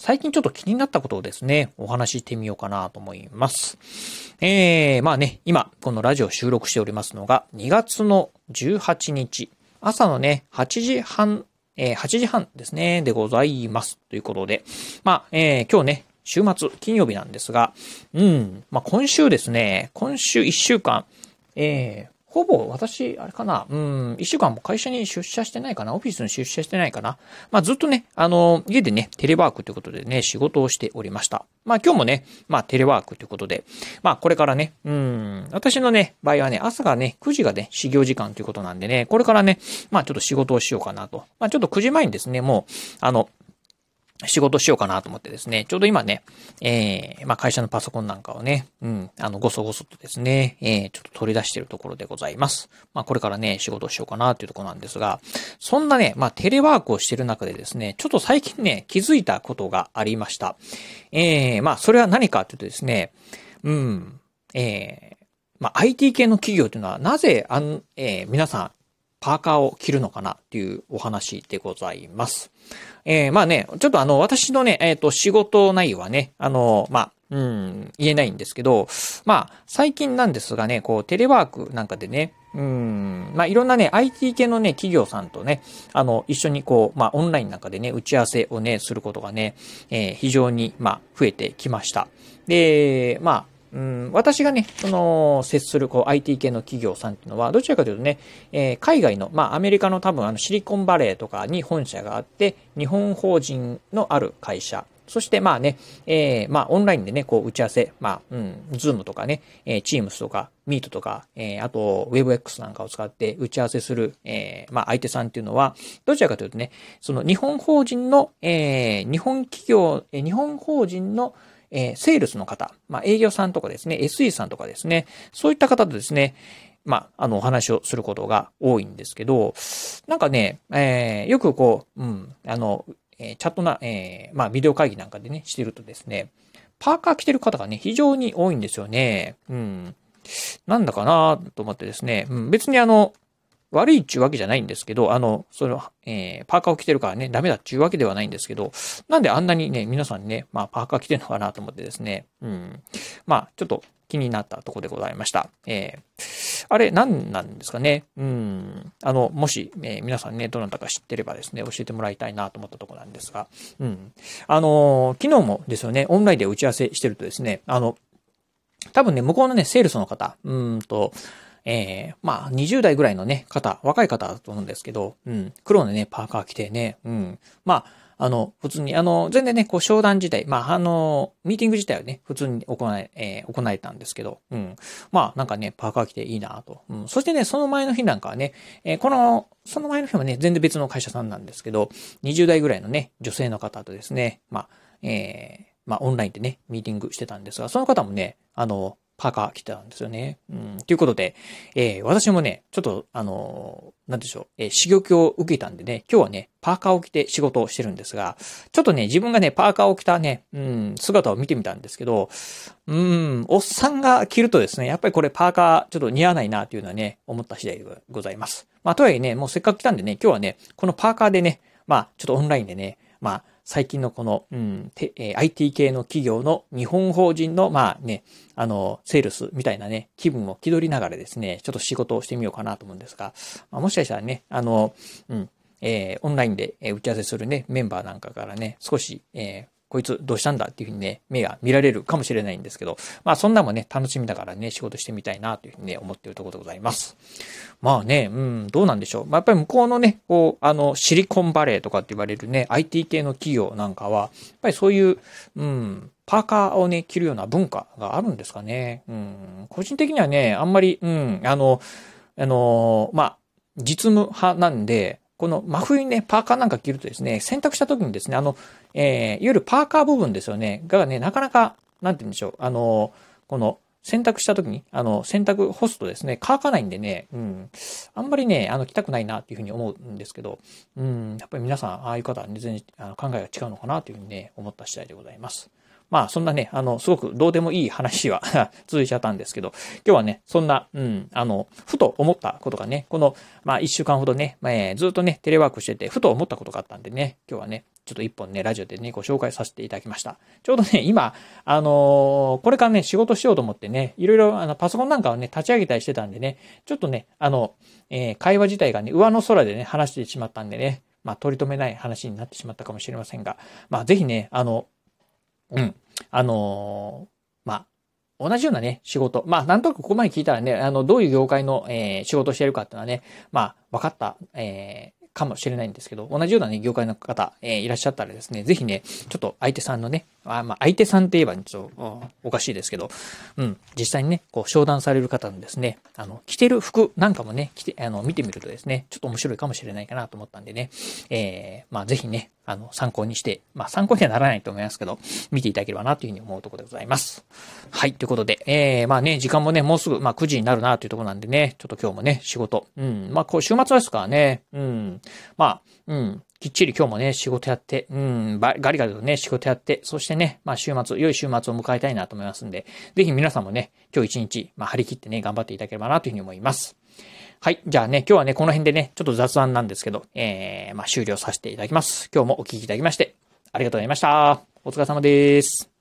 最近ちょっと気になったことをですね、お話ししてみようかなと思います。えー、まあね、今、このラジオ収録しておりますのが、2月の18日、朝のね、8時半、えー8時半ですね、でございます。ということで、まあ、えー今日ね、週末、金曜日なんですが、うん、まあ今週ですね、今週1週間、えーほぼ私、あれかな、うん、一週間も会社に出社してないかな、オフィスに出社してないかな。まあずっとね、あの、家でね、テレワークということでね、仕事をしておりました。まあ今日もね、まあテレワークということで、まあこれからね、うん、私のね、場合はね、朝がね、9時がね、始業時間ということなんでね、これからね、まあちょっと仕事をしようかなと。まあちょっと9時前にですね、もう、あの、仕事しようかなと思ってですね、ちょうど今ね、えー、まあ会社のパソコンなんかをね、うん、あの、ごそごそとですね、えー、ちょっと取り出しているところでございます。まあこれからね、仕事しようかなというところなんですが、そんなね、まあテレワークをしている中でですね、ちょっと最近ね、気づいたことがありました。えー、まあそれは何かというとですね、うん、えー、まあ IT 系の企業というのはなぜあん、えー、皆さん、パーカーを着るのかなっていうお話でございます。えー、まあね、ちょっとあの、私のね、えっ、と、仕事内容はね、あの、まあ、うん、言えないんですけど、まあ、最近なんですがね、こう、テレワークなんかでね、うん、まあ、いろんなね、IT 系のね、企業さんとね、あの、一緒にこう、まあ、オンラインなんかでね、打ち合わせをね、することがね、えー非常に、まあ、増えてきました。で、まあ、うん、私がね、その、接する、こう、IT 系の企業さんっていうのは、どちらかというとね、えー海外の、まあ、アメリカの多分、あの、シリコンバレーとかに本社があって、日本法人のある会社、そして、まあね、えーまあ、オンラインでね、こう、打ち合わせ、まあ、うん、ズームとかね、えー、Teams とか、Meet とか、えーあと、WebX なんかを使って打ち合わせする、えーまあ、相手さんっていうのは、どちらかというとね、その日本法人の、えー日本企業、えー日本法人の、えーセールスの方、まあ、営業さんとかですね、SE さんとかですね、そういった方とですね、まあ、あの、お話をすることが多いんですけど、なんかね、えーよくこう、うん、あの、えーチャットな、えーまあ、ビデオ会議なんかでね、してるとですね、パーカー着てる方がね、非常に多いんですよね。うん。なんだかなと思ってですね、うん、別にあの、悪いっちゅうわけじゃないんですけど、あの、その、えーパーカーを着てるからね、ダメだっちゅうわけではないんですけど、なんであんなにね、皆さんね、まあ、パーカー着てるのかなと思ってですね、うん。まあ、ちょっと気になったとこでございました。えーあれ、何なんですかね？うん。あの、もし、えー皆さんね、どなたか知ってればですね、教えてもらいたいなと思ったとこなんですが、うん。あのー昨日もですよね、オンラインで打ち合わせしてるとですね、あの、多分ね、向こうのね、セールスの方、うんと、えー、まあ、20代ぐらいのね、方、若い方だと思うんですけど、うん、黒のね、パーカー着てね、うん、まあ、あの、普通に、あの、全然ね、こう、商談自体、まあ、あの、ミーティング自体はね、普通に行え、えー行えたんですけど、うん。まあ、なんかね、パーカー着ていいなと。うん。そしてね、その前の日なんかはね、えーこの、その前の日もね、全然別の会社さんなんですけど、20代ぐらいのね、女性の方とですね、まあ、えーまあ、オンラインでね、ミーティングしてたんですが、その方もね、あの、パーカー着てたんですよね。うん。ということで、えー私もね、ちょっと、あのーなんでしょう、えー刺激を受けたんでね、今日はね、パーカーを着て仕事をしてるんですが、ちょっとね、自分がね、パーカーを着たね、うん、姿を見てみたんですけど、うん、おっさんが着るとですね、やっぱりこれパーカーちょっと似合わないなというのはね、思った次第でございます。まあ、とはいえね、もうせっかく来たんでね、今日はね、このパーカーでね、まあ、ちょっとオンラインでね、まあ、最近のこの、うん、てえー IT 系の企業の日本法人の、まあね、あの、セールスみたいなね、気分を気取りながらですね、ちょっと仕事をしてみようかなと思うんですが、まあ、もしかしたらね、あの、うん、えーオンラインで打ち合わせするね、メンバーなんかからね、少し、えーこいつどうしたんだっていうふうにね、目が見られるかもしれないんですけど、まあそんなもね、楽しみながらね、仕事してみたいなというふうにね、思っているところでございます。まあね、うん、どうなんでしょう。まあやっぱり向こうのね、こう、あの、シリコンバレーとかって言われるね、IT 系の企業なんかは、やっぱりそういう、うん、パーカーをね、着るような文化があるんですかね。うん、個人的にはね、あんまり、うん、あの、あの、まあ、実務派なんで、この真冬にね、パーカーなんか着るとですね、洗濯した時にですね、あの、えー、いわゆるパーカー部分ですよね、がね、なかなか、なんて言うんでしょう、あの、この、洗濯した時に、あの、洗濯干すとですね、乾かないんでね、うん、あんまりね、あの、着たくないなっていうふうに思うんですけど、うん、やっぱり皆さん、ああいう方は、ね、全然あの考えが違うのかなというふうにね、思った次第でございます。まあ、そんなね、あの、すごくどうでもいい話は 続いちゃったんですけど、今日はね、そんな、うん、あの、ふと思ったことがね、この、まあ、一週間ほどね、まあ、ずっとね、テレワークしてて、ふと思ったことがあったんでね、今日はね、ちょっと一本ね、ラジオでね、ご紹介させていただきました。ちょうどね、今、あのー、これからね、仕事しようと思ってね、いろいろ、あの、パソコンなんかをね、立ち上げたりしてたんでね、ちょっとね、あの、えー、会話自体がね、上の空でね、話してしまったんでね、まあ、取り留めない話になってしまったかもしれませんが、まあ、ぜひね、あの、うん、あのー、まあ、同じようなね、仕事。まあ、なんとなくここまで聞いたらね、あの、どういう業界の、えー、仕事をしてるかっていうのはね、まあ、分かった、えかもしれないんですけど、同じようなね、業界の方、えー、いらっしゃったらですね、ぜひね、ちょっと相手さんのね、あまあ、相手さんって言えばちょっとおかしいですけど、うん、実際にね、こう、商談される方のですね、あの、着てる服なんかもね、着て、あの、見てみるとですね、ちょっと面白いかもしれないかなと思ったんでね、えー、まあ、ぜひね、あの、参考にして、まあ、参考にはならないと思いますけど、見ていただければなというふうに思うところでございます。はい、ということで、えー、まあね、時間もね、もうすぐ、まあ、9時になるなというところなんでね、ちょっと今日もね、仕事、うん、まあ、こう、週末ですからね、うん、まあ、うん、きっちり今日もね、仕事やって、うん、ガリガリとね、仕事やって、そしてね、まあ週末、良い週末を迎えたいなと思いますんで、ぜひ皆さんもね、今日一日、まあ張り切ってね、頑張っていただければなというふうに思います。はい。じゃあね、今日はね、この辺でね、ちょっと雑談なんですけど、えー、まあ終了させていただきます。今日もお聴きいただきまして、ありがとうございました。お疲れ様です。